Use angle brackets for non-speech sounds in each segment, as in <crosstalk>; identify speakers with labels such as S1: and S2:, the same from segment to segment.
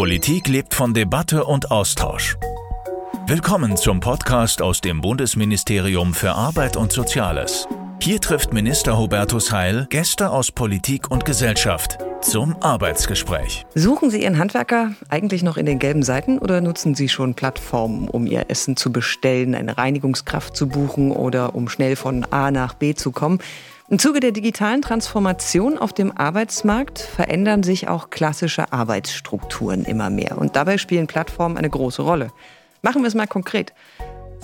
S1: Politik lebt von Debatte und Austausch. Willkommen zum Podcast aus dem Bundesministerium für Arbeit und Soziales. Hier trifft Minister Hubertus Heil Gäste aus Politik und Gesellschaft zum Arbeitsgespräch.
S2: Suchen Sie Ihren Handwerker eigentlich noch in den gelben Seiten oder nutzen Sie schon Plattformen, um Ihr Essen zu bestellen, eine Reinigungskraft zu buchen oder um schnell von A nach B zu kommen? Im Zuge der digitalen Transformation auf dem Arbeitsmarkt verändern sich auch klassische Arbeitsstrukturen immer mehr. Und dabei spielen Plattformen eine große Rolle. Machen wir es mal konkret.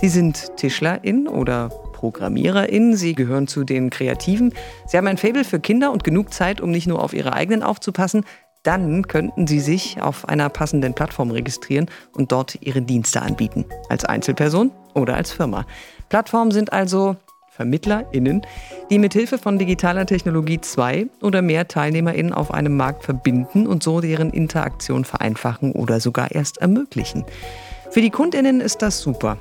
S2: Sie sind Tischlerin oder Programmiererin, Sie gehören zu den Kreativen. Sie haben ein Faible für Kinder und genug Zeit, um nicht nur auf Ihre eigenen aufzupassen. Dann könnten Sie sich auf einer passenden Plattform registrieren und dort Ihre Dienste anbieten. Als Einzelperson oder als Firma. Plattformen sind also VermittlerInnen, die mit Hilfe von digitaler Technologie zwei oder mehr TeilnehmerInnen auf einem Markt verbinden und so deren Interaktion vereinfachen oder sogar erst ermöglichen. Für die KundInnen ist das super.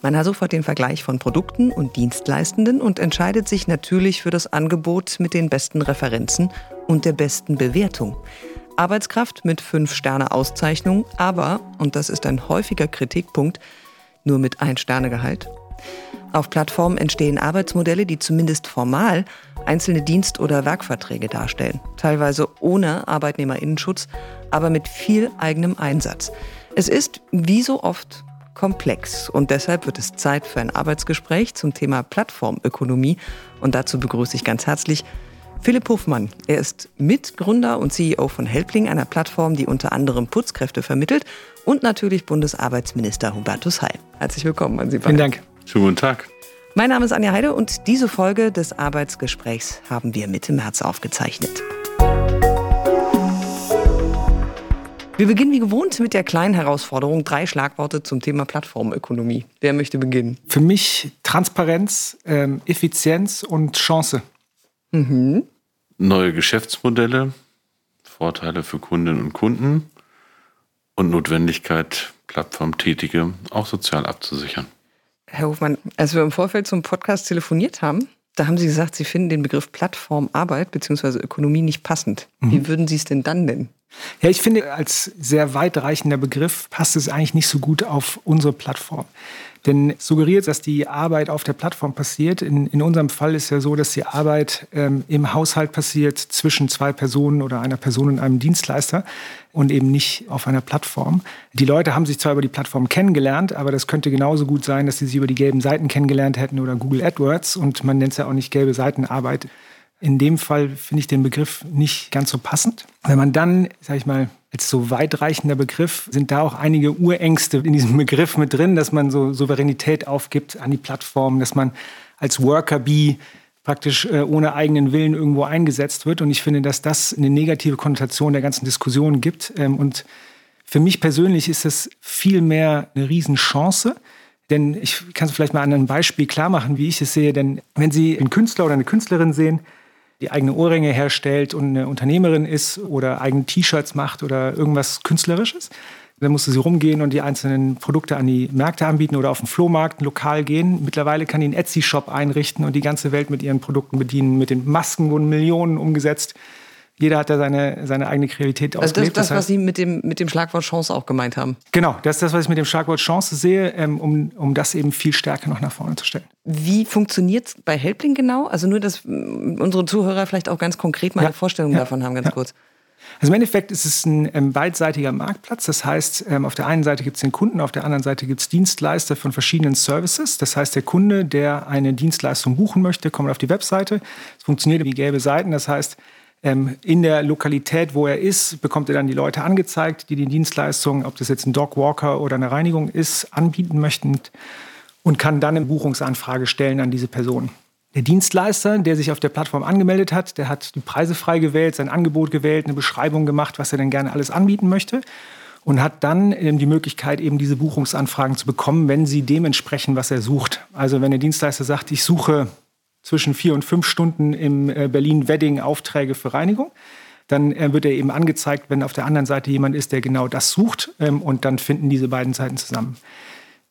S2: Man hat sofort den Vergleich von Produkten und Dienstleistenden und entscheidet sich natürlich für das Angebot mit den besten Referenzen und der besten Bewertung. Arbeitskraft mit 5-Sterne-Auszeichnung, aber, und das ist ein häufiger Kritikpunkt, nur mit 1-Sterne-Gehalt. Auf Plattformen entstehen Arbeitsmodelle, die zumindest formal einzelne Dienst- oder Werkverträge darstellen, teilweise ohne Arbeitnehmerinnenschutz, aber mit viel eigenem Einsatz. Es ist, wie so oft, komplex und deshalb wird es Zeit für ein Arbeitsgespräch zum Thema Plattformökonomie und dazu begrüße ich ganz herzlich Philipp Hofmann. Er ist Mitgründer und CEO von Helpling, einer Plattform, die unter anderem Putzkräfte vermittelt und natürlich Bundesarbeitsminister Hubertus Heil. Herzlich willkommen an Sie
S3: beide. Vielen Dank.
S4: Schönen guten Tag.
S2: Mein Name ist Anja Heide und diese Folge des Arbeitsgesprächs haben wir Mitte März aufgezeichnet. Wir beginnen wie gewohnt mit der kleinen Herausforderung. Drei Schlagworte zum Thema Plattformökonomie. Wer möchte beginnen?
S3: Für mich Transparenz, ähm, Effizienz und Chance. Mhm.
S4: Neue Geschäftsmodelle, Vorteile für Kundinnen und Kunden und Notwendigkeit, Plattformtätige auch sozial abzusichern.
S2: Herr Hofmann, als wir im Vorfeld zum Podcast telefoniert haben, da haben Sie gesagt, Sie finden den Begriff Plattformarbeit bzw. Ökonomie nicht passend. Mhm. Wie würden Sie es denn dann nennen?
S3: Ja, ich finde, als sehr weitreichender Begriff passt es eigentlich nicht so gut auf unsere Plattform. Denn suggeriert, dass die Arbeit auf der Plattform passiert. In, in unserem Fall ist ja so, dass die Arbeit ähm, im Haushalt passiert zwischen zwei Personen oder einer Person und einem Dienstleister und eben nicht auf einer Plattform. Die Leute haben sich zwar über die Plattform kennengelernt, aber das könnte genauso gut sein, dass sie sich über die gelben Seiten kennengelernt hätten oder Google AdWords und man nennt es ja auch nicht gelbe Seitenarbeit. In dem Fall finde ich den Begriff nicht ganz so passend. Wenn man dann, sage ich mal, als so weitreichender Begriff sind da auch einige Urängste in diesem <laughs> Begriff mit drin, dass man so Souveränität aufgibt an die Plattform, dass man als Worker Bee praktisch äh, ohne eigenen Willen irgendwo eingesetzt wird. Und ich finde, dass das eine negative Konnotation der ganzen Diskussion gibt. Ähm, und für mich persönlich ist das viel mehr eine Riesenchance. Denn ich kann es vielleicht mal an einem Beispiel klar machen, wie ich es sehe. Denn wenn Sie einen Künstler oder eine Künstlerin sehen, die eigene Ohrringe herstellt und eine Unternehmerin ist oder eigene T-Shirts macht oder irgendwas Künstlerisches. Dann musste sie rumgehen und die einzelnen Produkte an die Märkte anbieten oder auf den Flohmarkt lokal gehen. Mittlerweile kann die einen Etsy-Shop einrichten und die ganze Welt mit ihren Produkten bedienen. Mit den Masken wurden Millionen umgesetzt jeder hat da seine, seine eigene Kreativität
S2: also ausgelebt. Das ist das, was Sie mit dem, mit dem Schlagwort Chance auch gemeint haben.
S3: Genau, das ist das, was ich mit dem Schlagwort Chance sehe, ähm, um, um das eben viel stärker noch nach vorne zu stellen.
S2: Wie funktioniert es bei Helpling genau? Also nur, dass unsere Zuhörer vielleicht auch ganz konkret mal ja, eine Vorstellung ja, davon haben, ganz ja. kurz.
S3: Also im Endeffekt ist es ein ähm, beidseitiger Marktplatz. Das heißt, ähm, auf der einen Seite gibt es den Kunden, auf der anderen Seite gibt es Dienstleister von verschiedenen Services. Das heißt, der Kunde, der eine Dienstleistung buchen möchte, kommt auf die Webseite. Es funktioniert wie gelbe Seiten. Das heißt, in der Lokalität, wo er ist, bekommt er dann die Leute angezeigt, die die Dienstleistung, ob das jetzt ein Dogwalker oder eine Reinigung ist, anbieten möchten und kann dann eine Buchungsanfrage stellen an diese Person. Der Dienstleister, der sich auf der Plattform angemeldet hat, der hat die Preise frei gewählt, sein Angebot gewählt, eine Beschreibung gemacht, was er denn gerne alles anbieten möchte und hat dann die Möglichkeit, eben diese Buchungsanfragen zu bekommen, wenn sie dem entsprechen, was er sucht. Also wenn der Dienstleister sagt, ich suche zwischen vier und fünf Stunden im äh, Berlin-Wedding Aufträge für Reinigung. Dann äh, wird er eben angezeigt, wenn auf der anderen Seite jemand ist, der genau das sucht. Ähm, und dann finden diese beiden Seiten zusammen.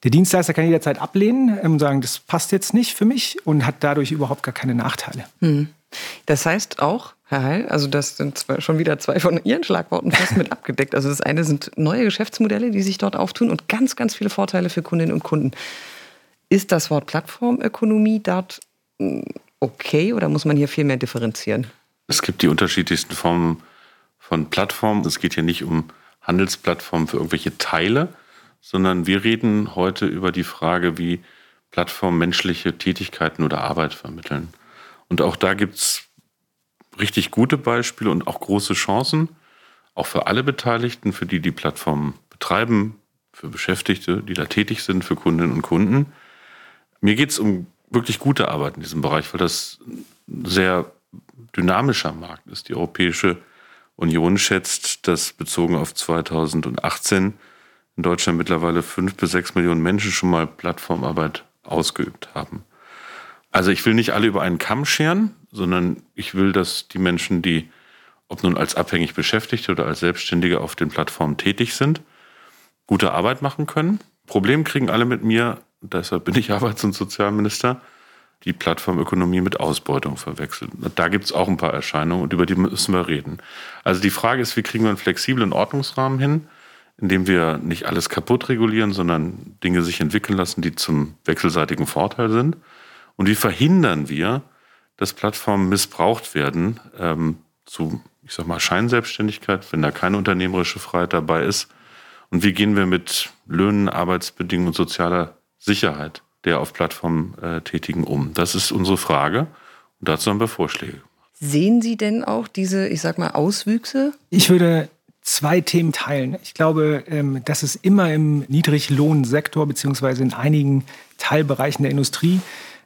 S3: Der Dienstleister kann jederzeit ablehnen ähm, und sagen, das passt jetzt nicht für mich und hat dadurch überhaupt gar keine Nachteile. Hm.
S2: Das heißt auch, Herr Heil, also das sind schon wieder zwei von Ihren Schlagworten fast mit <laughs> abgedeckt. Also das eine sind neue Geschäftsmodelle, die sich dort auftun und ganz, ganz viele Vorteile für Kundinnen und Kunden. Ist das Wort Plattformökonomie dort okay oder muss man hier viel mehr differenzieren?
S4: Es gibt die unterschiedlichsten Formen von Plattformen. Es geht hier nicht um Handelsplattformen für irgendwelche Teile, sondern wir reden heute über die Frage, wie Plattformen menschliche Tätigkeiten oder Arbeit vermitteln. Und auch da gibt es richtig gute Beispiele und auch große Chancen, auch für alle Beteiligten, für die die Plattformen betreiben, für Beschäftigte, die da tätig sind, für Kundinnen und Kunden. Mir geht es um wirklich gute Arbeit in diesem Bereich, weil das ein sehr dynamischer Markt ist. Die Europäische Union schätzt, dass bezogen auf 2018 in Deutschland mittlerweile fünf bis sechs Millionen Menschen schon mal Plattformarbeit ausgeübt haben. Also ich will nicht alle über einen Kamm scheren, sondern ich will, dass die Menschen, die ob nun als abhängig Beschäftigte oder als Selbstständige auf den Plattformen tätig sind, gute Arbeit machen können. Problem kriegen alle mit mir, deshalb bin ich <laughs> Arbeits- und Sozialminister, die Plattformökonomie mit Ausbeutung verwechselt. Da gibt es auch ein paar Erscheinungen und über die müssen wir reden. Also die Frage ist, wie kriegen wir einen flexiblen Ordnungsrahmen hin, indem wir nicht alles kaputt regulieren, sondern Dinge sich entwickeln lassen, die zum wechselseitigen Vorteil sind. Und wie verhindern wir, dass Plattformen missbraucht werden ähm, zu, ich sag mal, Scheinselbstständigkeit, wenn da keine unternehmerische Freiheit dabei ist? Und wie gehen wir mit Löhnen, Arbeitsbedingungen und sozialer Sicherheit der auf Plattformen äh, tätigen um? Das ist unsere Frage. Und dazu haben wir Vorschläge.
S2: Sehen Sie denn auch diese, ich sag mal, Auswüchse?
S3: Ich würde zwei Themen teilen. Ich glaube, ähm, dass es immer im Niedriglohnsektor beziehungsweise in einigen Teilbereichen der Industrie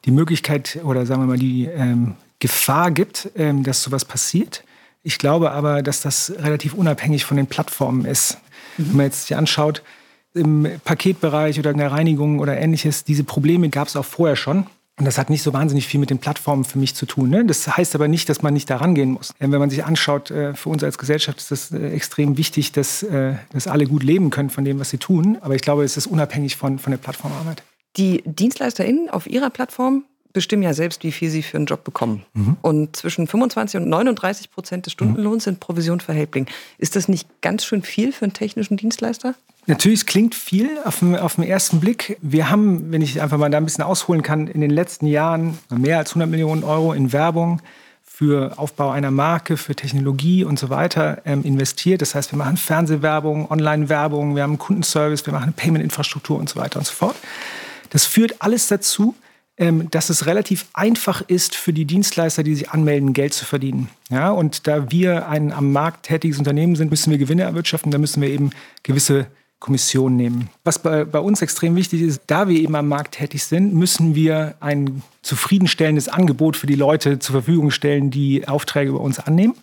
S3: die Möglichkeit oder sagen wir mal die ähm, Gefahr gibt, ähm, dass sowas passiert. Ich glaube aber, dass das relativ unabhängig von den Plattformen ist. Mhm. Wenn man jetzt sich anschaut, im Paketbereich oder in der Reinigung oder ähnliches, diese Probleme gab es auch vorher schon. Und das hat nicht so wahnsinnig viel mit den Plattformen für mich zu tun. Ne? Das heißt aber nicht, dass man nicht da rangehen muss. Wenn man sich anschaut, äh, für uns als Gesellschaft ist das äh, extrem wichtig, dass, äh, dass alle gut leben können von dem, was sie tun. Aber ich glaube, es ist unabhängig von, von der Plattformarbeit.
S2: Die DienstleisterInnen auf ihrer Plattform bestimmen ja selbst, wie viel sie für einen Job bekommen. Mhm. Und zwischen 25 und 39 Prozent des Stundenlohns sind Provision für Helpling. Ist das nicht ganz schön viel für einen technischen Dienstleister?
S3: Natürlich, es klingt viel auf den, auf den ersten Blick. Wir haben, wenn ich einfach mal da ein bisschen ausholen kann, in den letzten Jahren mehr als 100 Millionen Euro in Werbung für Aufbau einer Marke, für Technologie und so weiter ähm, investiert. Das heißt, wir machen Fernsehwerbung, Online-Werbung, wir haben Kundenservice, wir machen eine Payment-Infrastruktur und so weiter und so fort. Das führt alles dazu, ähm, dass es relativ einfach ist für die Dienstleister, die sich anmelden, Geld zu verdienen. Ja, und da wir ein am Markt tätiges Unternehmen sind, müssen wir Gewinne erwirtschaften, da müssen wir eben gewisse Kommissionen nehmen. Was bei, bei uns extrem wichtig ist, da wir eben am Markt tätig sind, müssen wir ein zufriedenstellendes Angebot für die Leute zur Verfügung stellen, die Aufträge bei uns annehmen.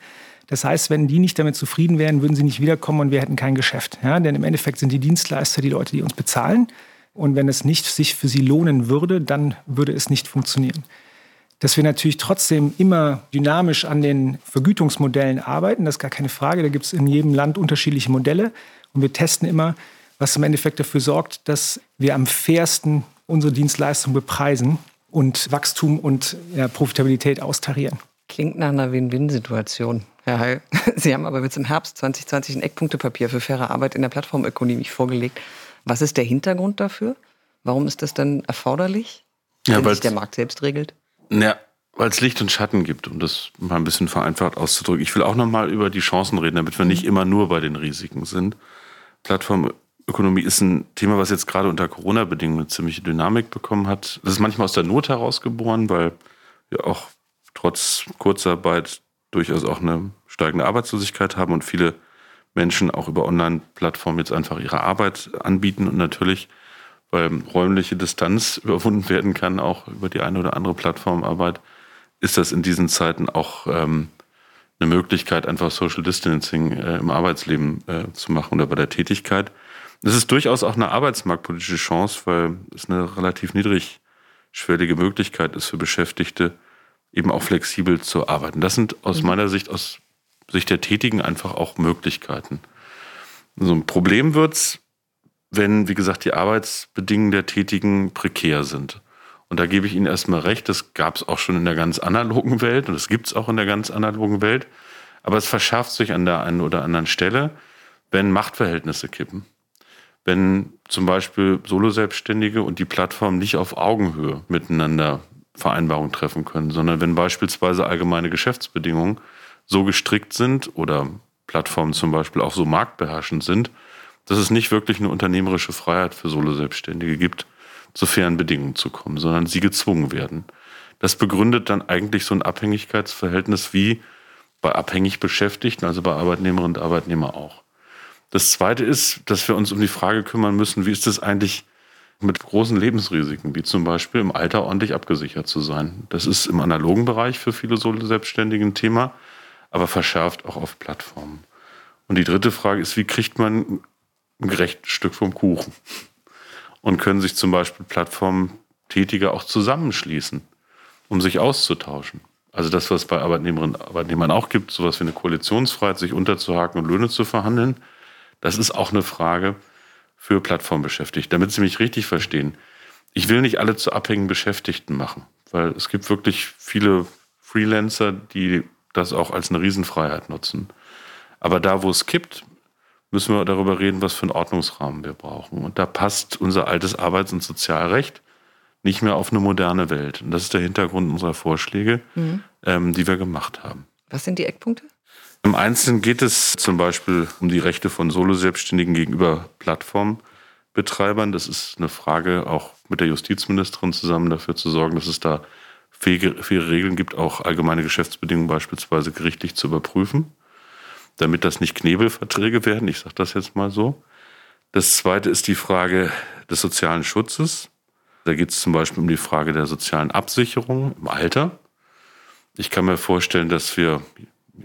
S3: Das heißt, wenn die nicht damit zufrieden wären, würden sie nicht wiederkommen und wir hätten kein Geschäft. Ja, denn im Endeffekt sind die Dienstleister die Leute, die uns bezahlen. Und wenn es nicht sich für sie lohnen würde, dann würde es nicht funktionieren. Dass wir natürlich trotzdem immer dynamisch an den Vergütungsmodellen arbeiten, das ist gar keine Frage. Da gibt es in jedem Land unterschiedliche Modelle. Und wir testen immer, was im Endeffekt dafür sorgt, dass wir am fairsten unsere Dienstleistung bepreisen und Wachstum und ja, Profitabilität austarieren.
S2: Klingt nach einer Win-Win-Situation, Herr Heil. <laughs> Sie haben aber jetzt im Herbst 2020 ein Eckpunktepapier für faire Arbeit in der Plattformökonomie vorgelegt. Was ist der Hintergrund dafür? Warum ist das dann erforderlich, wenn ja, sich der Markt selbst regelt?
S4: Ja, weil es Licht und Schatten gibt, um das mal ein bisschen vereinfacht auszudrücken. Ich will auch noch mal über die Chancen reden, damit wir nicht immer nur bei den Risiken sind. Plattformökonomie ist ein Thema, was jetzt gerade unter Corona-Bedingungen eine ziemliche Dynamik bekommen hat. Das ist manchmal aus der Not herausgeboren, weil wir auch trotz Kurzarbeit durchaus auch eine steigende Arbeitslosigkeit haben und viele Menschen auch über Online-Plattformen jetzt einfach ihre Arbeit anbieten und natürlich, weil räumliche Distanz <laughs> überwunden werden kann, auch über die eine oder andere Plattformarbeit, ist das in diesen Zeiten auch ähm, eine Möglichkeit, einfach Social Distancing äh, im Arbeitsleben äh, zu machen oder bei der Tätigkeit. Es ist durchaus auch eine arbeitsmarktpolitische Chance, weil es eine relativ niedrigschwellige Möglichkeit ist für Beschäftigte, eben auch flexibel zu arbeiten. Das sind aus mhm. meiner Sicht aus Sicht der Tätigen einfach auch Möglichkeiten. So ein Problem wird's, wenn, wie gesagt, die Arbeitsbedingungen der Tätigen prekär sind. Und da gebe ich Ihnen erstmal recht, das gab es auch schon in der ganz analogen Welt und das gibt es auch in der ganz analogen Welt. Aber es verschärft sich an der einen oder anderen Stelle, wenn Machtverhältnisse kippen. Wenn zum Beispiel Solo-Selbstständige und die Plattform nicht auf Augenhöhe miteinander Vereinbarungen treffen können, sondern wenn beispielsweise allgemeine Geschäftsbedingungen so gestrickt sind oder Plattformen zum Beispiel auch so marktbeherrschend sind, dass es nicht wirklich eine unternehmerische Freiheit für Solo-Selbstständige gibt, zu fairen Bedingungen zu kommen, sondern sie gezwungen werden. Das begründet dann eigentlich so ein Abhängigkeitsverhältnis wie bei abhängig Beschäftigten, also bei Arbeitnehmerinnen und Arbeitnehmern auch. Das Zweite ist, dass wir uns um die Frage kümmern müssen, wie ist es eigentlich mit großen Lebensrisiken, wie zum Beispiel im Alter ordentlich abgesichert zu sein. Das ist im analogen Bereich für viele Solo-Selbstständige ein Thema, aber verschärft auch auf Plattformen. Und die dritte Frage ist, wie kriegt man ein gerechtes Stück vom Kuchen? Und können sich zum Beispiel Plattformtätige auch zusammenschließen, um sich auszutauschen? Also das, was bei Arbeitnehmerinnen und Arbeitnehmern auch gibt, sowas wie eine Koalitionsfreiheit, sich unterzuhaken und Löhne zu verhandeln, das ist auch eine Frage für Plattformbeschäftigte. Damit Sie mich richtig verstehen, ich will nicht alle zu abhängigen Beschäftigten machen, weil es gibt wirklich viele Freelancer, die das auch als eine Riesenfreiheit nutzen. Aber da, wo es kippt, müssen wir darüber reden, was für einen Ordnungsrahmen wir brauchen. Und da passt unser altes Arbeits- und Sozialrecht nicht mehr auf eine moderne Welt. Und das ist der Hintergrund unserer Vorschläge, mhm. ähm, die wir gemacht haben.
S2: Was sind die Eckpunkte?
S4: Im Einzelnen geht es zum Beispiel um die Rechte von Solo-Selbstständigen gegenüber Plattformbetreibern. Das ist eine Frage, auch mit der Justizministerin zusammen dafür zu sorgen, dass es da faire Regeln gibt, auch allgemeine Geschäftsbedingungen beispielsweise gerichtlich zu überprüfen, damit das nicht Knebelverträge werden. Ich sage das jetzt mal so. Das Zweite ist die Frage des sozialen Schutzes. Da geht es zum Beispiel um die Frage der sozialen Absicherung im Alter. Ich kann mir vorstellen, dass wir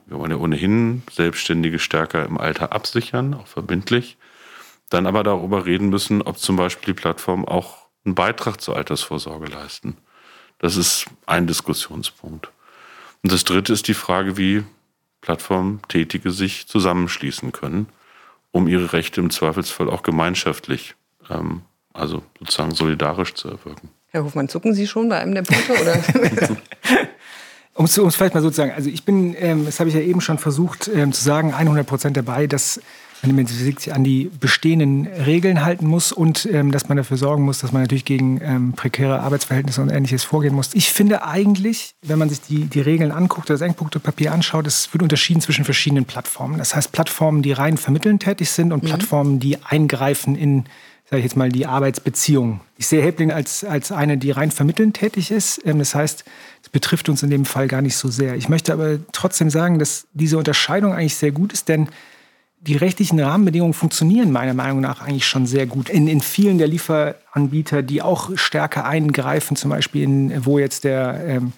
S4: wir wollen ja ohnehin Selbstständige stärker im Alter absichern, auch verbindlich. Dann aber darüber reden müssen, ob zum Beispiel die Plattformen auch einen Beitrag zur Altersvorsorge leisten. Das ist ein Diskussionspunkt. Und das dritte ist die Frage, wie Plattformtätige sich zusammenschließen können, um ihre Rechte im Zweifelsfall auch gemeinschaftlich, ähm, also sozusagen solidarisch zu erwirken.
S2: Herr Hofmann, zucken Sie schon bei einem der Punkte? Oder? <laughs>
S3: Um es vielleicht mal so zu sagen, also ich bin, ähm, das habe ich ja eben schon versucht ähm, zu sagen, 100 Prozent dabei, dass man sich an die bestehenden Regeln halten muss und ähm, dass man dafür sorgen muss, dass man natürlich gegen ähm, prekäre Arbeitsverhältnisse und Ähnliches vorgehen muss. Ich finde eigentlich, wenn man sich die, die Regeln anguckt, das Eckpunktepapier anschaut, es wird unterschieden zwischen verschiedenen Plattformen. Das heißt Plattformen, die rein vermitteln tätig sind und mhm. Plattformen, die eingreifen in sage ich jetzt mal, die Arbeitsbeziehung. Ich sehe Helpling als, als eine, die rein vermittelnd tätig ist. Ähm, das heißt, es betrifft uns in dem Fall gar nicht so sehr. Ich möchte aber trotzdem sagen, dass diese Unterscheidung eigentlich sehr gut ist, denn die rechtlichen Rahmenbedingungen funktionieren meiner Meinung nach eigentlich schon sehr gut. In, in vielen der Lieferanbieter, die auch stärker eingreifen, zum Beispiel in, wo jetzt der ähm,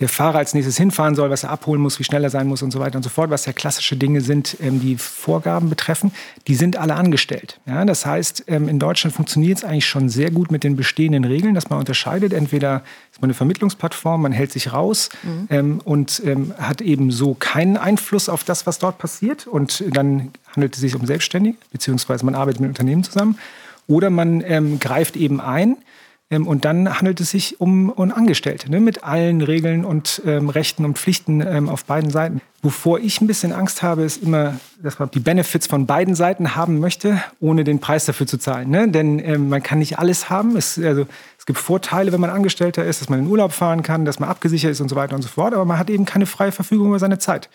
S3: der Fahrer als nächstes hinfahren soll, was er abholen muss, wie schnell er sein muss und so weiter und so fort, was ja klassische Dinge sind, ähm, die Vorgaben betreffen, die sind alle angestellt. Ja, das heißt, ähm, in Deutschland funktioniert es eigentlich schon sehr gut mit den bestehenden Regeln, dass man unterscheidet. Entweder ist man eine Vermittlungsplattform, man hält sich raus mhm. ähm, und hat eben so keinen Einfluss auf das, was dort passiert. Und dann handelt es sich um Selbstständige, beziehungsweise man arbeitet mit Unternehmen zusammen. Oder man greift eben ein und dann handelt es sich um, um Angestellte ne, mit allen Regeln und ähm, Rechten und Pflichten ähm, auf beiden Seiten. Wovor ich ein bisschen Angst habe, ist immer, dass man die Benefits von beiden Seiten haben möchte, ohne den Preis dafür zu zahlen. Ne? Denn ähm, man kann nicht alles haben. Es, also, es gibt Vorteile, wenn man Angestellter ist, dass man in Urlaub fahren kann, dass man abgesichert ist und so weiter und so fort. Aber man hat eben keine freie Verfügung über seine Zeit.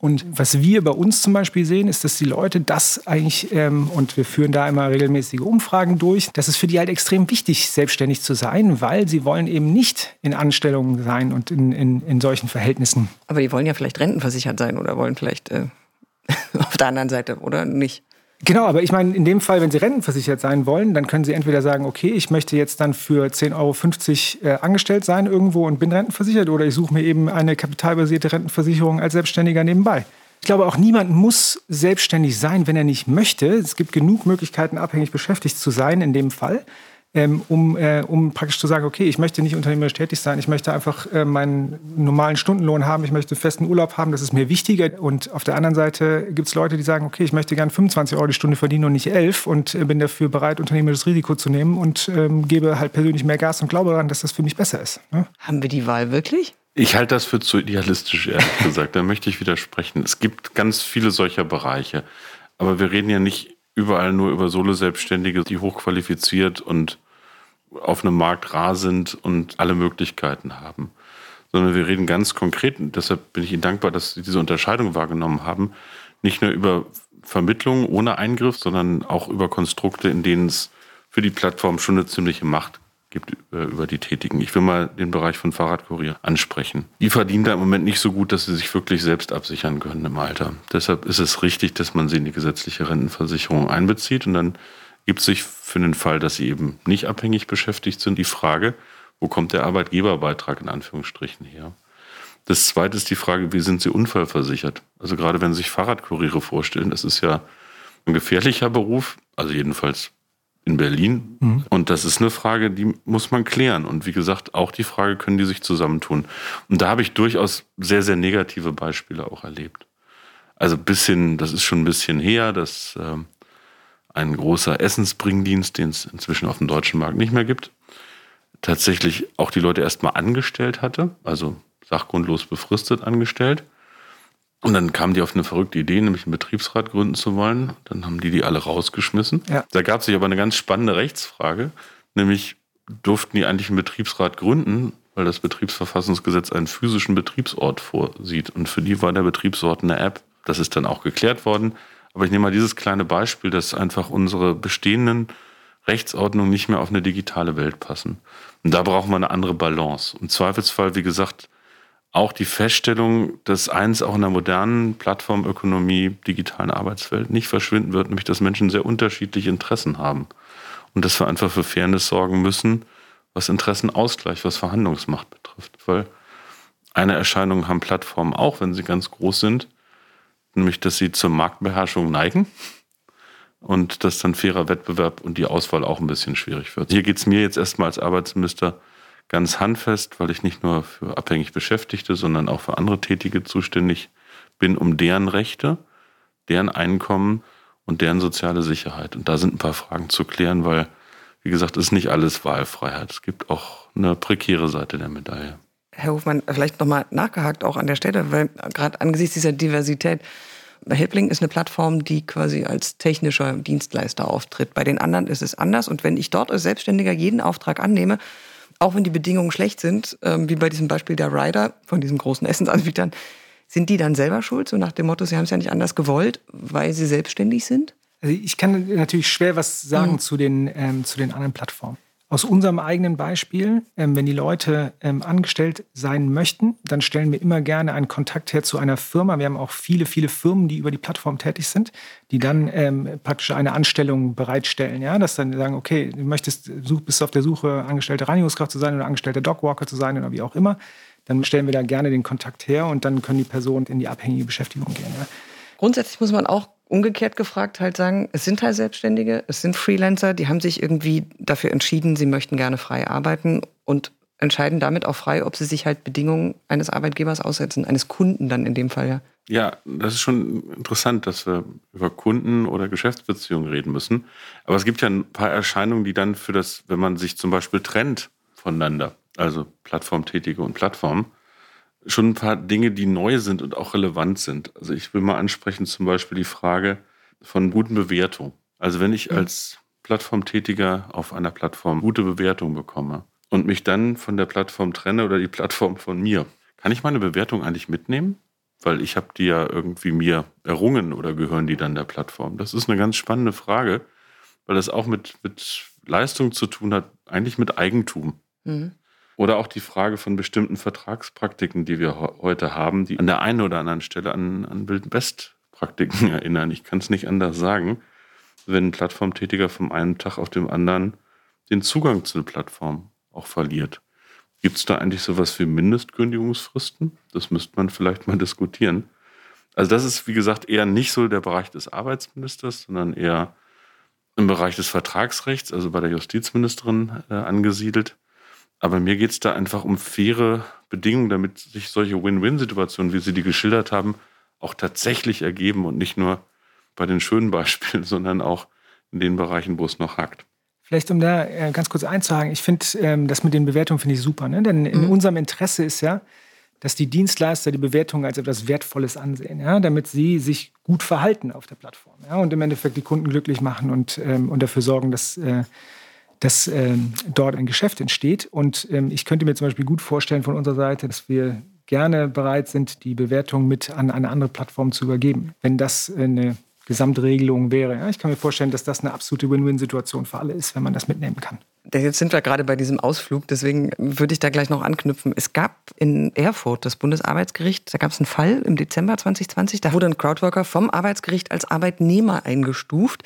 S3: Und was wir bei uns zum Beispiel sehen, ist, dass die Leute das eigentlich, ähm, und wir führen da immer regelmäßige Umfragen durch, dass es für die halt extrem wichtig, selbstständig zu sein, weil sie wollen eben nicht in Anstellungen sein und in, in, in solchen Verhältnissen.
S2: Aber die wollen ja vielleicht rentenversichert sein oder wollen vielleicht äh, <laughs> auf der anderen Seite, oder nicht?
S3: Genau, aber ich meine, in dem Fall, wenn Sie rentenversichert sein wollen, dann können Sie entweder sagen, okay, ich möchte jetzt dann für 10,50 Euro äh, angestellt sein irgendwo und bin rentenversichert oder ich suche mir eben eine kapitalbasierte Rentenversicherung als Selbstständiger nebenbei. Ich glaube, auch niemand muss selbstständig sein, wenn er nicht möchte. Es gibt genug Möglichkeiten, abhängig beschäftigt zu sein in dem Fall. Ähm, um, äh, um praktisch zu sagen, okay, ich möchte nicht unternehmerisch tätig sein, ich möchte einfach äh, meinen normalen Stundenlohn haben, ich möchte festen Urlaub haben, das ist mir wichtiger. Und auf der anderen Seite gibt es Leute, die sagen, okay, ich möchte gerne 25 Euro die Stunde verdienen und nicht 11 und äh, bin dafür bereit, unternehmerisches Risiko zu nehmen und ähm, gebe halt persönlich mehr Gas und glaube daran, dass das für mich besser ist. Ne?
S2: Haben wir die Wahl wirklich?
S4: Ich halte das für zu idealistisch, ehrlich <laughs> gesagt. Da möchte ich widersprechen. Es gibt ganz viele solcher Bereiche. Aber wir reden ja nicht überall nur über Solo-Selbstständige, die hochqualifiziert und auf einem Markt rar sind und alle Möglichkeiten haben. Sondern wir reden ganz konkret, und deshalb bin ich Ihnen dankbar, dass Sie diese Unterscheidung wahrgenommen haben, nicht nur über Vermittlung ohne Eingriff, sondern auch über Konstrukte, in denen es für die Plattform schon eine ziemliche Macht gibt äh, über die Tätigen. Ich will mal den Bereich von Fahrradkurier ansprechen. Die verdienen da im Moment nicht so gut, dass sie sich wirklich selbst absichern können im Alter. Deshalb ist es richtig, dass man sie in die gesetzliche Rentenversicherung einbezieht und dann gibt sich für den Fall, dass sie eben nicht abhängig beschäftigt sind, die Frage, wo kommt der Arbeitgeberbeitrag in Anführungsstrichen her? Das zweite ist die Frage, wie sind sie unfallversichert? Also gerade wenn Sie sich Fahrradkuriere vorstellen, das ist ja ein gefährlicher Beruf, also jedenfalls in Berlin. Mhm. Und das ist eine Frage, die muss man klären. Und wie gesagt, auch die Frage, können die sich zusammentun? Und da habe ich durchaus sehr, sehr negative Beispiele auch erlebt. Also bisschen, das ist schon ein bisschen her, dass äh, ein großer Essensbringdienst, den es inzwischen auf dem deutschen Markt nicht mehr gibt, tatsächlich auch die Leute erstmal angestellt hatte, also sachgrundlos befristet angestellt und dann kamen die auf eine verrückte Idee, nämlich einen Betriebsrat gründen zu wollen. Dann haben die die alle rausgeschmissen. Ja. Da gab es sich aber eine ganz spannende Rechtsfrage, nämlich durften die eigentlich einen Betriebsrat gründen, weil das Betriebsverfassungsgesetz einen physischen Betriebsort vorsieht. Und für die war der Betriebsort eine App. Das ist dann auch geklärt worden. Aber ich nehme mal dieses kleine Beispiel, dass einfach unsere bestehenden Rechtsordnungen nicht mehr auf eine digitale Welt passen. Und da brauchen wir eine andere Balance. Im Zweifelsfall, wie gesagt, auch die Feststellung, dass eins auch in der modernen Plattformökonomie, digitalen Arbeitswelt nicht verschwinden wird, nämlich dass Menschen sehr unterschiedliche Interessen haben. Und dass wir einfach für Fairness sorgen müssen, was Interessenausgleich, was Verhandlungsmacht betrifft. Weil eine Erscheinung haben Plattformen auch, wenn sie ganz groß sind, nämlich dass sie zur Marktbeherrschung neigen und dass dann fairer Wettbewerb und die Auswahl auch ein bisschen schwierig wird. Hier geht es mir jetzt erstmal als Arbeitsminister ganz handfest, weil ich nicht nur für abhängig Beschäftigte, sondern auch für andere Tätige zuständig bin, um deren Rechte, deren Einkommen und deren soziale Sicherheit. Und da sind ein paar Fragen zu klären, weil, wie gesagt, es ist nicht alles Wahlfreiheit. Es gibt auch eine prekäre Seite der Medaille.
S2: Herr Hofmann, vielleicht nochmal nachgehakt auch an der Stelle, weil gerade angesichts dieser Diversität, Helpling ist eine Plattform, die quasi als technischer Dienstleister auftritt. Bei den anderen ist es anders. Und wenn ich dort als Selbstständiger jeden Auftrag annehme, auch wenn die Bedingungen schlecht sind, ähm, wie bei diesem Beispiel der Rider von diesen großen Essensanbietern, sind die dann selber schuld, so nach dem Motto, sie haben es ja nicht anders gewollt, weil sie selbstständig sind?
S3: Also ich kann natürlich schwer was sagen mhm. zu, den, ähm, zu den anderen Plattformen. Aus unserem eigenen Beispiel, ähm, wenn die Leute ähm, angestellt sein möchten, dann stellen wir immer gerne einen Kontakt her zu einer Firma. Wir haben auch viele, viele Firmen, die über die Plattform tätig sind, die dann ähm, praktisch eine Anstellung bereitstellen. Ja? Dass dann sagen, okay, du möchtest, bist auf der Suche, angestellte Reinigungskraft zu sein oder angestellter Dogwalker zu sein oder wie auch immer. Dann stellen wir da gerne den Kontakt her und dann können die Personen in die abhängige Beschäftigung gehen. Ja?
S2: Grundsätzlich muss man auch umgekehrt gefragt halt sagen, es sind halt Selbstständige, es sind Freelancer, die haben sich irgendwie dafür entschieden, sie möchten gerne frei arbeiten und entscheiden damit auch frei, ob sie sich halt Bedingungen eines Arbeitgebers aussetzen, eines Kunden dann in dem Fall ja.
S4: Ja, das ist schon interessant, dass wir über Kunden oder Geschäftsbeziehungen reden müssen. Aber es gibt ja ein paar Erscheinungen, die dann für das, wenn man sich zum Beispiel trennt voneinander, also Plattformtätige und Plattformen, schon ein paar Dinge, die neu sind und auch relevant sind. Also ich will mal ansprechen zum Beispiel die Frage von guten Bewertung. Also wenn ich mhm. als Plattformtätiger auf einer Plattform gute Bewertung bekomme und mich dann von der Plattform trenne oder die Plattform von mir, kann ich meine Bewertung eigentlich mitnehmen? Weil ich habe die ja irgendwie mir errungen oder gehören die dann der Plattform? Das ist eine ganz spannende Frage, weil das auch mit, mit Leistung zu tun hat, eigentlich mit Eigentum. Mhm. Oder auch die Frage von bestimmten Vertragspraktiken, die wir heute haben, die an der einen oder anderen Stelle an, an Best-Praktiken <laughs> erinnern. Ich kann es nicht anders sagen. Wenn ein Plattformtätiger vom einen Tag auf dem anderen den Zugang zu der Plattform auch verliert. Gibt es da eigentlich sowas wie Mindestkündigungsfristen? Das müsste man vielleicht mal <laughs> diskutieren. Also das ist, wie gesagt, eher nicht so der Bereich des Arbeitsministers, sondern eher im Bereich des Vertragsrechts, also bei der Justizministerin äh, angesiedelt. Aber mir geht es da einfach um faire Bedingungen, damit sich solche Win-Win-Situationen, wie Sie die geschildert haben, auch tatsächlich ergeben und nicht nur bei den schönen Beispielen, <laughs> sondern auch in den Bereichen, wo es noch hakt.
S3: Vielleicht um da äh, ganz kurz einzuhaken, ich finde ähm, das mit den Bewertungen finde ich super, ne? denn in mhm. unserem Interesse ist ja, dass die Dienstleister die Bewertung als etwas Wertvolles ansehen, ja? damit sie sich gut verhalten auf der Plattform ja? und im Endeffekt die Kunden glücklich machen und, ähm, und dafür sorgen, dass, äh, dass ähm, dort ein Geschäft entsteht. Und ähm, ich könnte mir zum Beispiel gut vorstellen von unserer Seite, dass wir gerne bereit sind, die Bewertung mit an eine andere Plattform zu übergeben, wenn das eine Gesamtregelung wäre. Ja, ich kann mir vorstellen, dass das eine absolute Win-Win-Situation für alle ist, wenn man das mitnehmen kann.
S2: Jetzt sind wir gerade bei diesem Ausflug, deswegen würde ich da gleich noch anknüpfen. Es gab in Erfurt das Bundesarbeitsgericht, da gab es einen Fall im Dezember 2020, da wurde ein Crowdworker vom Arbeitsgericht als Arbeitnehmer eingestuft.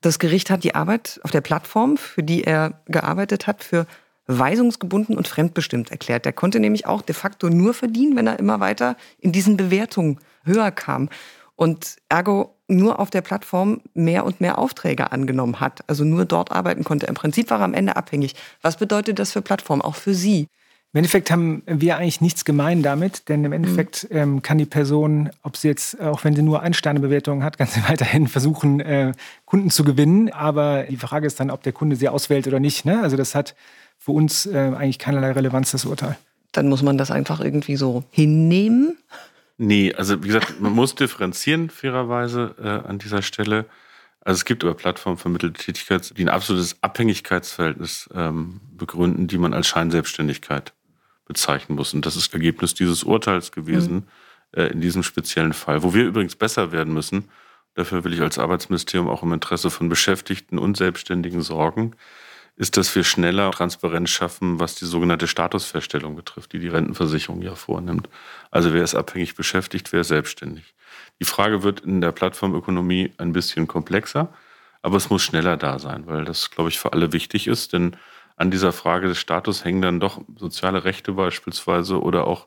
S2: Das Gericht hat die Arbeit auf der Plattform, für die er gearbeitet hat, für weisungsgebunden und fremdbestimmt erklärt. Er konnte nämlich auch de facto nur verdienen, wenn er immer weiter in diesen Bewertungen höher kam. Und ergo nur auf der Plattform mehr und mehr Aufträge angenommen hat, also nur dort arbeiten konnte. Im Prinzip war er am Ende abhängig. Was bedeutet das für Plattformen, auch für Sie?
S3: Im Endeffekt haben wir eigentlich nichts gemein damit, denn im Endeffekt mhm. ähm, kann die Person, ob sie jetzt, auch wenn sie nur Ein-Sterne-Bewertungen hat, <laughs> kann sie weiterhin versuchen, äh, Kunden zu gewinnen. Aber die Frage ist dann, ob der Kunde sie auswählt oder nicht. Ne? Also das hat für uns äh, eigentlich keinerlei Relevanz, das Urteil.
S2: Dann muss man das einfach irgendwie so hinnehmen.
S4: Nee, also wie gesagt, man muss differenzieren, fairerweise äh, an dieser Stelle. Also es gibt aber Plattformen vermittelte Tätigkeit, die ein absolutes Abhängigkeitsverhältnis ähm, begründen, die man als Scheinselbstständigkeit bezeichnen muss. Und das ist Ergebnis dieses Urteils gewesen mhm. äh, in diesem speziellen Fall, wo wir übrigens besser werden müssen. Dafür will ich als Arbeitsministerium auch im Interesse von Beschäftigten und Selbstständigen sorgen ist, dass wir schneller Transparenz schaffen, was die sogenannte Statusfeststellung betrifft, die die Rentenversicherung ja vornimmt. Also wer ist abhängig beschäftigt, wer ist selbstständig. Die Frage wird in der Plattformökonomie ein bisschen komplexer, aber es muss schneller da sein, weil das, glaube ich, für alle wichtig ist, denn an dieser Frage des Status hängen dann doch soziale Rechte beispielsweise oder auch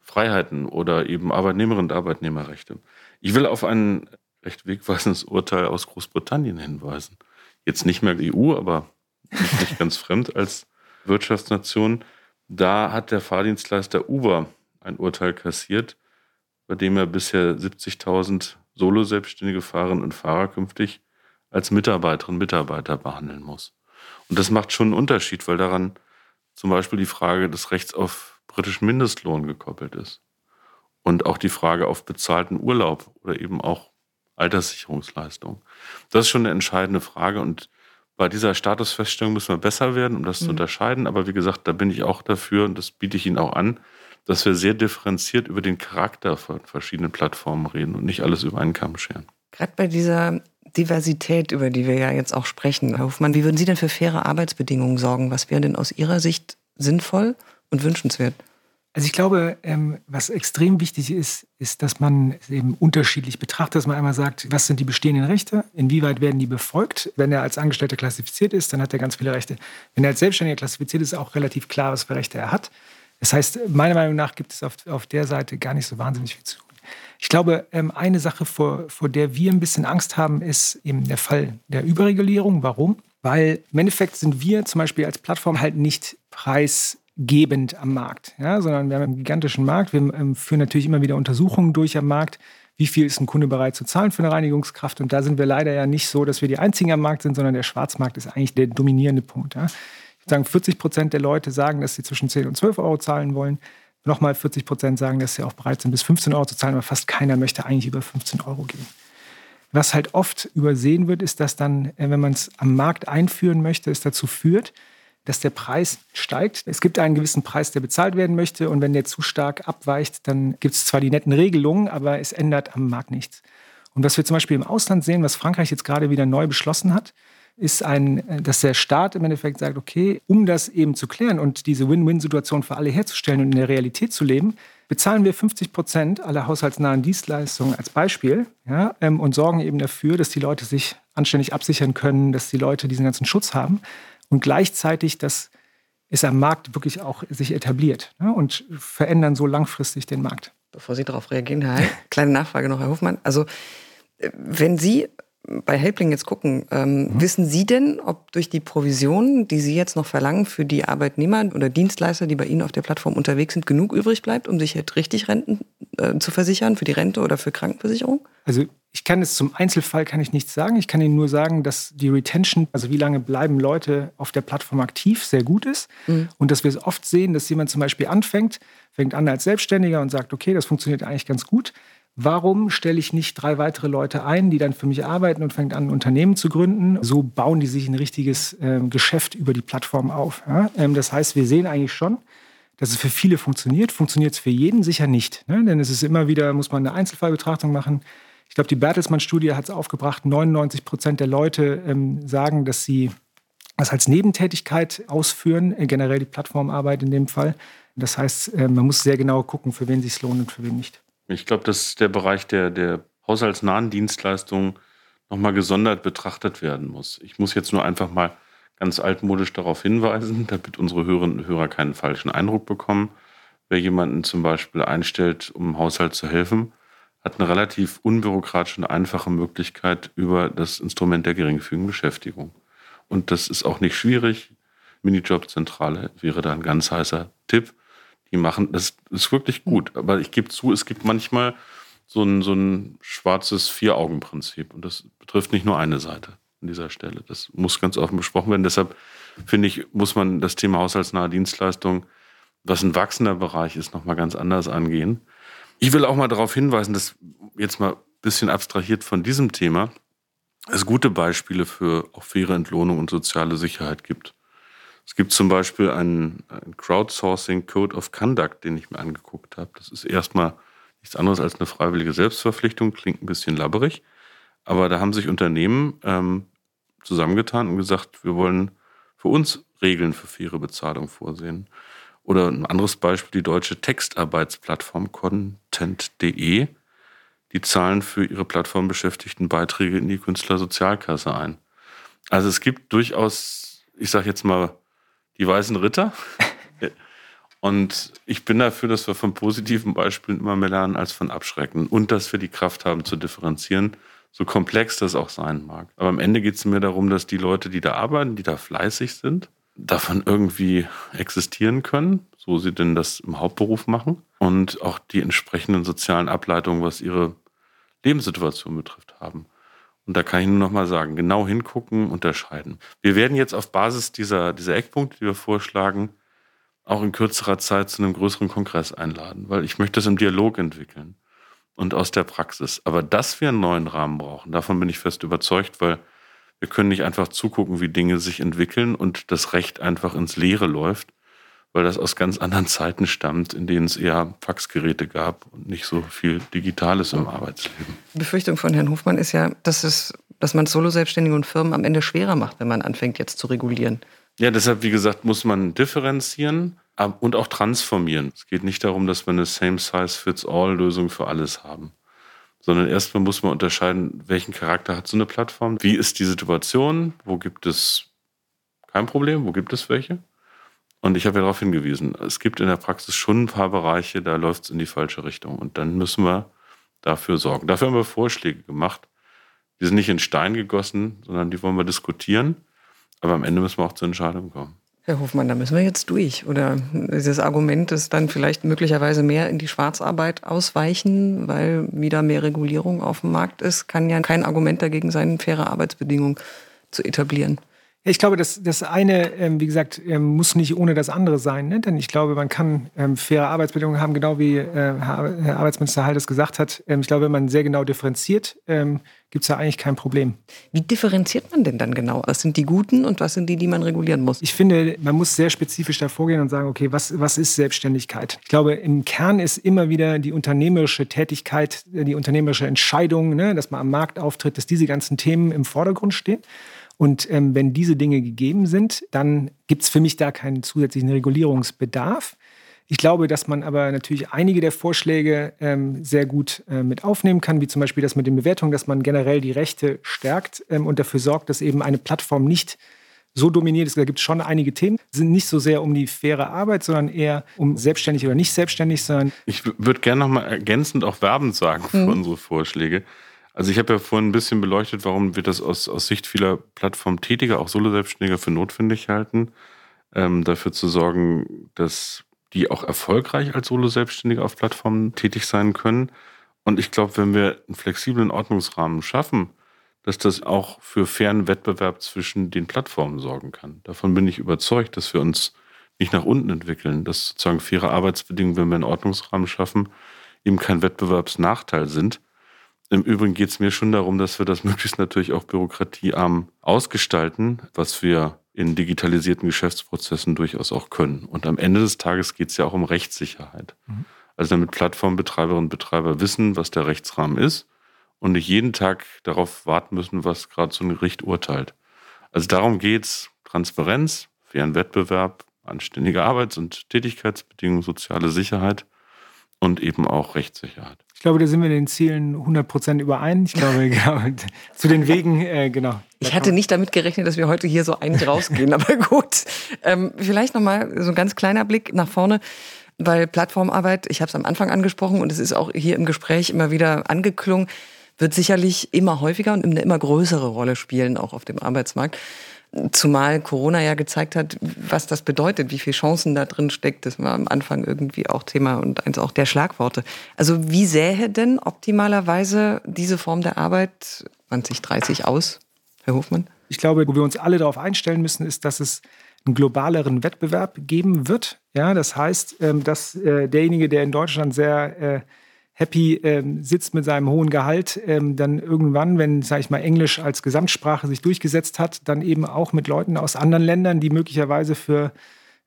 S4: Freiheiten oder eben Arbeitnehmerinnen und Arbeitnehmerrechte. Ich will auf ein recht wegweisendes Urteil aus Großbritannien hinweisen. Jetzt nicht mehr EU, aber nicht ganz fremd als Wirtschaftsnation. Da hat der Fahrdienstleister Uber ein Urteil kassiert, bei dem er bisher 70.000 Solo-selbstständige Fahrerinnen und Fahrer künftig als Mitarbeiterinnen und Mitarbeiter behandeln muss. Und das macht schon einen Unterschied, weil daran zum Beispiel die Frage des Rechts auf britischen Mindestlohn gekoppelt ist. Und auch die Frage auf bezahlten Urlaub oder eben auch Alterssicherungsleistung. Das ist schon eine entscheidende Frage und bei dieser Statusfeststellung müssen wir besser werden, um das mhm. zu unterscheiden. Aber wie gesagt, da bin ich auch dafür und das biete ich Ihnen auch an, dass wir sehr differenziert über den Charakter von verschiedenen Plattformen reden und nicht alles über einen Kamm scheren.
S2: Gerade bei dieser Diversität, über die wir ja jetzt auch sprechen, Herr Hofmann, wie würden Sie denn für faire Arbeitsbedingungen sorgen? Was wäre denn aus Ihrer Sicht sinnvoll und wünschenswert?
S3: Also ich glaube, ähm, was extrem wichtig ist, ist, dass man eben unterschiedlich betrachtet, dass man einmal sagt, was sind die bestehenden Rechte, inwieweit werden die befolgt. Wenn er als Angestellter klassifiziert ist, dann hat er ganz viele Rechte. Wenn er als Selbstständiger klassifiziert ist, ist auch relativ klar, was für Rechte er hat. Das heißt, meiner Meinung nach gibt es auf, auf der Seite gar nicht so wahnsinnig viel zu. Ich glaube, ähm, eine Sache, vor, vor der wir ein bisschen Angst haben, ist eben der Fall der Überregulierung. Warum? Weil im Endeffekt sind wir zum Beispiel als Plattform halt nicht preis gebend am Markt, ja, sondern wir haben einen gigantischen Markt. Wir ähm, führen natürlich immer wieder Untersuchungen durch am Markt. Wie viel ist ein Kunde bereit zu zahlen für eine Reinigungskraft? Und da sind wir leider ja nicht so, dass wir die Einzigen am Markt sind, sondern der Schwarzmarkt ist eigentlich der dominierende Punkt. Ja. Ich würde sagen, 40 Prozent der Leute sagen, dass sie zwischen 10 und 12 Euro zahlen wollen. Nochmal 40 Prozent sagen, dass sie auch bereit sind, bis 15 Euro zu zahlen, aber fast keiner möchte eigentlich über 15 Euro gehen. Was halt oft übersehen wird, ist, dass dann, äh, wenn man es am Markt einführen möchte, es dazu führt, dass der Preis steigt. Es gibt einen gewissen Preis, der bezahlt werden möchte. Und wenn der zu stark abweicht, dann gibt es zwar die netten Regelungen, aber es ändert am Markt nichts. Und was wir zum Beispiel im Ausland sehen, was Frankreich jetzt gerade wieder neu beschlossen hat, ist ein, dass der Staat im Endeffekt sagt, okay, um das eben zu klären und diese Win-Win-Situation für alle herzustellen und in der Realität zu leben, bezahlen wir 50 Prozent aller haushaltsnahen Dienstleistungen als Beispiel ja, ähm, und sorgen eben dafür, dass die Leute sich anständig absichern können, dass die Leute diesen ganzen Schutz haben und gleichzeitig, dass es am Markt wirklich auch sich etabliert ne, und verändern so langfristig den Markt.
S2: Bevor Sie darauf reagieren, Herr Heil, <laughs> kleine Nachfrage noch, Herr Hofmann. Also, äh, wenn Sie bei Helpling jetzt gucken, ähm, mhm. wissen Sie denn, ob durch die Provisionen, die Sie jetzt noch verlangen für die Arbeitnehmer oder Dienstleister, die bei Ihnen auf der Plattform unterwegs sind, genug übrig bleibt, um sich jetzt richtig Renten äh, zu versichern, für die Rente oder für Krankenversicherung?
S3: Also ich kann es zum Einzelfall kann ich nichts sagen. Ich kann Ihnen nur sagen, dass die Retention, also wie lange bleiben Leute auf der Plattform aktiv, sehr gut ist. Mhm. Und dass wir es oft sehen, dass jemand zum Beispiel anfängt, fängt an als Selbstständiger und sagt, okay, das funktioniert eigentlich ganz gut. Warum stelle ich nicht drei weitere Leute ein, die dann für mich arbeiten und fängt an, ein Unternehmen zu gründen? So bauen die sich ein richtiges äh, Geschäft über die Plattform auf. Ja? Ähm, das heißt, wir sehen eigentlich schon, dass es für viele funktioniert. Funktioniert es für jeden sicher nicht. Ne? Denn es ist immer wieder, muss man eine Einzelfallbetrachtung machen. Ich glaube, die Bertelsmann-Studie hat es aufgebracht, 99 Prozent der Leute ähm, sagen, dass sie das als Nebentätigkeit ausführen, äh, generell die Plattformarbeit in dem Fall. Das heißt, äh, man muss sehr genau gucken, für wen es sich lohnt und für wen nicht.
S4: Ich glaube, dass der Bereich der, der haushaltsnahen Dienstleistungen nochmal gesondert betrachtet werden muss. Ich muss jetzt nur einfach mal ganz altmodisch darauf hinweisen, <laughs> damit unsere Hörerinnen und Hörer keinen falschen Eindruck bekommen. Wer jemanden zum Beispiel einstellt, um im Haushalt zu helfen, hat eine relativ unbürokratische und einfache Möglichkeit über das Instrument der geringfügigen Beschäftigung. Und das ist auch nicht schwierig. Minijobzentrale wäre da ein ganz heißer Tipp die machen, das ist wirklich gut. Aber ich gebe zu, es gibt manchmal so ein, so ein schwarzes Vier-Augen-Prinzip. Und das betrifft nicht nur eine Seite an dieser Stelle. Das muss ganz offen besprochen werden. Deshalb finde ich, muss man das Thema haushaltsnahe Dienstleistung, was ein wachsender Bereich ist, nochmal ganz anders angehen. Ich will auch mal darauf hinweisen, dass jetzt mal ein bisschen abstrahiert von diesem Thema, es gute Beispiele für auch faire Entlohnung und soziale Sicherheit gibt. Es gibt zum Beispiel einen, einen Crowdsourcing Code of Conduct, den ich mir angeguckt habe. Das ist erstmal nichts anderes als eine freiwillige Selbstverpflichtung, klingt ein bisschen labberig. Aber da haben sich Unternehmen ähm, zusammengetan und gesagt, wir wollen für uns Regeln für faire Bezahlung vorsehen. Oder ein anderes Beispiel, die deutsche Textarbeitsplattform content.de. Die zahlen für ihre Plattformbeschäftigten Beiträge in die Künstlersozialkasse ein. Also es gibt durchaus, ich sage jetzt mal, die weißen Ritter. <laughs> Und ich bin dafür, dass wir von positiven Beispielen immer mehr lernen als von abschrecken und dass wir die Kraft haben zu differenzieren, so komplex das auch sein mag. Aber am Ende geht es mir darum, dass die Leute, die da arbeiten, die da fleißig sind, davon irgendwie existieren können, so sie denn das im Hauptberuf machen und auch die entsprechenden sozialen Ableitungen, was ihre Lebenssituation betrifft, haben. Und da kann ich nur noch mal sagen, genau hingucken, unterscheiden. Wir werden jetzt auf Basis dieser, dieser Eckpunkte, die wir vorschlagen, auch in kürzerer Zeit zu einem größeren Kongress einladen, weil ich möchte das im Dialog entwickeln und aus der Praxis. Aber dass wir einen neuen Rahmen brauchen, davon bin ich fest überzeugt, weil wir können nicht einfach zugucken, wie Dinge sich entwickeln und das Recht einfach ins Leere läuft weil das aus ganz anderen Zeiten stammt, in denen es eher Faxgeräte gab und nicht so viel Digitales im Arbeitsleben.
S2: Die Befürchtung von Herrn Hofmann ist ja, dass, es, dass man Solo-Selbstständige und Firmen am Ende schwerer macht, wenn man anfängt jetzt zu regulieren.
S4: Ja, deshalb, wie gesagt, muss man differenzieren und auch transformieren. Es geht nicht darum, dass wir eine Same-Size-Fits-All-Lösung für alles haben, sondern erstmal muss man unterscheiden, welchen Charakter hat so eine Plattform, wie ist die Situation, wo gibt es kein Problem, wo gibt es welche und ich habe ja darauf hingewiesen, es gibt in der Praxis schon ein paar Bereiche, da läuft es in die falsche Richtung. Und dann müssen wir dafür sorgen. Dafür haben wir Vorschläge gemacht. Die sind nicht in Stein gegossen, sondern die wollen wir diskutieren. Aber am Ende müssen wir auch zur Entscheidung kommen.
S2: Herr Hofmann, da müssen wir jetzt durch. Oder dieses Argument ist dann vielleicht möglicherweise mehr in die Schwarzarbeit ausweichen, weil wieder mehr Regulierung auf dem Markt ist, kann ja kein Argument dagegen sein, faire Arbeitsbedingungen zu etablieren.
S3: Ich glaube, das, das eine, ähm, wie gesagt, ähm, muss nicht ohne das andere sein. Ne? Denn ich glaube, man kann ähm, faire Arbeitsbedingungen haben, genau wie äh, Herr Arbeitsminister Heil das gesagt hat. Ähm, ich glaube, wenn man sehr genau differenziert, ähm, gibt es da eigentlich kein Problem.
S2: Wie differenziert man denn dann genau? Was sind die Guten und was sind die, die man regulieren muss?
S3: Ich finde, man muss sehr spezifisch da vorgehen und sagen, okay, was, was ist Selbstständigkeit? Ich glaube, im Kern ist immer wieder die unternehmerische Tätigkeit, die unternehmerische Entscheidung, ne, dass man am Markt auftritt, dass diese ganzen Themen im Vordergrund stehen. Und ähm, wenn diese Dinge gegeben sind, dann gibt es für mich da keinen zusätzlichen Regulierungsbedarf. Ich glaube, dass man aber natürlich einige der Vorschläge ähm, sehr gut äh, mit aufnehmen kann, wie zum Beispiel das mit den Bewertungen, dass man generell die Rechte stärkt ähm, und dafür sorgt, dass eben eine Plattform nicht so dominiert ist. Da gibt es schon einige Themen, sind nicht so sehr um die faire Arbeit, sondern eher um selbstständig oder nicht selbstständig sein.
S4: Ich würde gerne noch mal ergänzend auch werbend sagen für mhm. unsere Vorschläge. Also ich habe ja vorhin ein bisschen beleuchtet, warum wir das aus, aus Sicht vieler Plattformtätiger, auch Solo-Selbstständiger für notwendig halten, ähm, dafür zu sorgen, dass die auch erfolgreich als Solo-Selbstständige auf Plattformen tätig sein können. Und ich glaube, wenn wir einen flexiblen Ordnungsrahmen schaffen, dass das auch für fairen Wettbewerb zwischen den Plattformen sorgen kann. Davon bin ich überzeugt, dass wir uns nicht nach unten entwickeln, dass sozusagen faire Arbeitsbedingungen, wenn wir einen Ordnungsrahmen schaffen, eben kein Wettbewerbsnachteil sind. Im Übrigen geht es mir schon darum, dass wir das <laughs> möglichst natürlich auch bürokratiearm ausgestalten, was wir in digitalisierten Geschäftsprozessen durchaus auch können. Und am Ende des Tages geht es ja auch um Rechtssicherheit. Mhm. Also damit Plattformbetreiberinnen und Betreiber wissen, was der Rechtsrahmen ist und nicht jeden Tag darauf warten müssen, was gerade so ein Gericht urteilt. Also darum geht es. Transparenz, fairen Wettbewerb, anständige Arbeits- und Tätigkeitsbedingungen, soziale Sicherheit und eben auch Rechtssicherheit.
S3: Ich glaube, da sind wir in den Zielen 100 Prozent überein. Ich glaube, <laughs> genau, zu den Wegen, äh, genau.
S2: Ich hatte nicht damit gerechnet, dass wir heute hier so einig rausgehen, <laughs> aber gut. Ähm, vielleicht nochmal so ein ganz kleiner Blick nach vorne, weil Plattformarbeit, ich habe es am Anfang angesprochen und es ist auch hier im Gespräch immer wieder angeklungen, wird sicherlich immer häufiger und eine immer größere Rolle spielen, auch auf dem Arbeitsmarkt. Zumal Corona ja gezeigt hat, was das bedeutet, wie viele Chancen da drin steckt. Das war am Anfang irgendwie auch Thema und eins auch der Schlagworte. Also wie sähe denn optimalerweise diese Form der Arbeit 2030 aus, Herr Hofmann?
S3: Ich glaube, wo wir uns alle darauf einstellen müssen, ist, dass es einen globaleren Wettbewerb geben wird. Ja, das heißt, ähm, dass äh, derjenige, der in Deutschland sehr äh, happy ähm, sitzt mit seinem hohen Gehalt, ähm, dann irgendwann, wenn, sage ich mal, Englisch als Gesamtsprache sich durchgesetzt hat, dann eben auch mit Leuten aus anderen Ländern, die möglicherweise für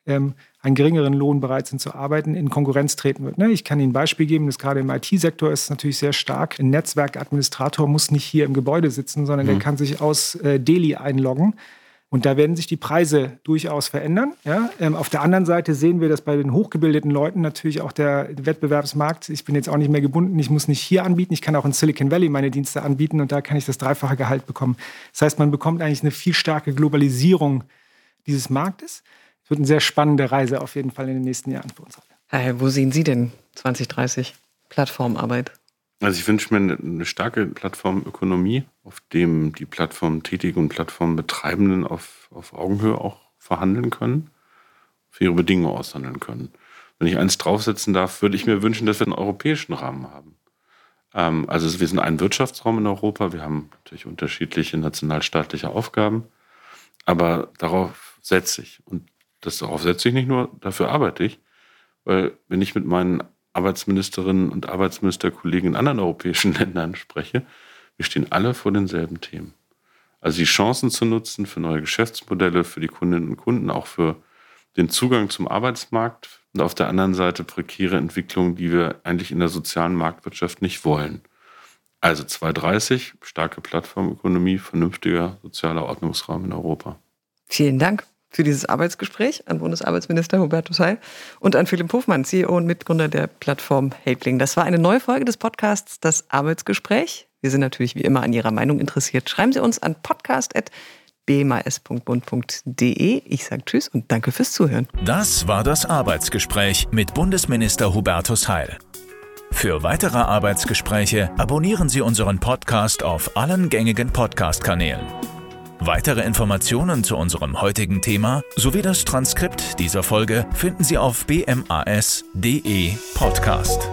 S3: ähm, einen geringeren Lohn bereit sind zu arbeiten, in Konkurrenz treten wird. Ne? Ich kann Ihnen ein Beispiel geben, das gerade im IT-Sektor ist natürlich sehr stark. Ein Netzwerkadministrator muss nicht hier im Gebäude sitzen, sondern mhm. der kann sich aus äh, Delhi einloggen und da werden sich die Preise durchaus verändern. Ja? Ähm, auf der anderen Seite sehen wir, dass bei den hochgebildeten Leuten natürlich auch der Wettbewerbsmarkt, ich bin jetzt auch nicht mehr gebunden, ich muss nicht hier anbieten, ich kann auch in Silicon Valley meine Dienste anbieten und da kann ich das dreifache Gehalt bekommen. Das heißt, man bekommt eigentlich eine viel starke Globalisierung dieses Marktes. Es wird eine sehr spannende Reise auf jeden Fall in den nächsten Jahren für uns.
S2: Hey, wo sehen Sie denn 2030 Plattformarbeit?
S4: Also ich wünsche mir eine, starke Plattformökonomie, auf dem die Plattformtätigen und Plattformbetreibenden auf, auf Augenhöhe auch verhandeln können, für ihre Bedingungen aushandeln können. Wenn ich eins draufsetzen darf, würde ich mir wünschen, dass wir einen europäischen Rahmen haben. Ähm, also wir sind ein Wirtschaftsraum in Europa, wir haben natürlich unterschiedliche nationalstaatliche Aufgaben, aber darauf setze ich. Und das darauf setze ich nicht nur, dafür arbeite ich, weil wenn ich mit meinen Arbeitsministerinnen und Arbeitsministerkollegen in anderen europäischen <laughs> Ländern spreche, wir stehen alle vor denselben Themen. Also die Chancen zu nutzen für neue Geschäftsmodelle, für die Kundinnen und Kunden, auch für den Zugang zum Arbeitsmarkt und auf der anderen Seite prekäre Entwicklungen, die wir eigentlich in der sozialen Marktwirtschaft nicht wollen. Also 230, starke Plattformökonomie, vernünftiger sozialer Ordnungsraum in Europa.
S2: Vielen Dank für dieses Arbeitsgespräch an Bundesarbeitsminister Hubertus Heil und an Philipp Hofmann, CEO und Mitgründer der Plattform Helpling. Das war eine neue Folge des Podcasts Das Arbeitsgespräch. Wir sind natürlich wie immer an Ihrer Meinung interessiert. Schreiben Sie uns an podcast.bmas.bund.de. Ich sage Tschüss und danke fürs Zuhören.
S1: Das war das Arbeitsgespräch mit Bundesminister Hubertus Heil. Für weitere Arbeitsgespräche abonnieren Sie unseren Podcast auf allen gängigen Podcast-Kanälen. Weitere Informationen zu unserem heutigen Thema sowie das Transkript dieser Folge finden Sie auf bmas.de Podcast.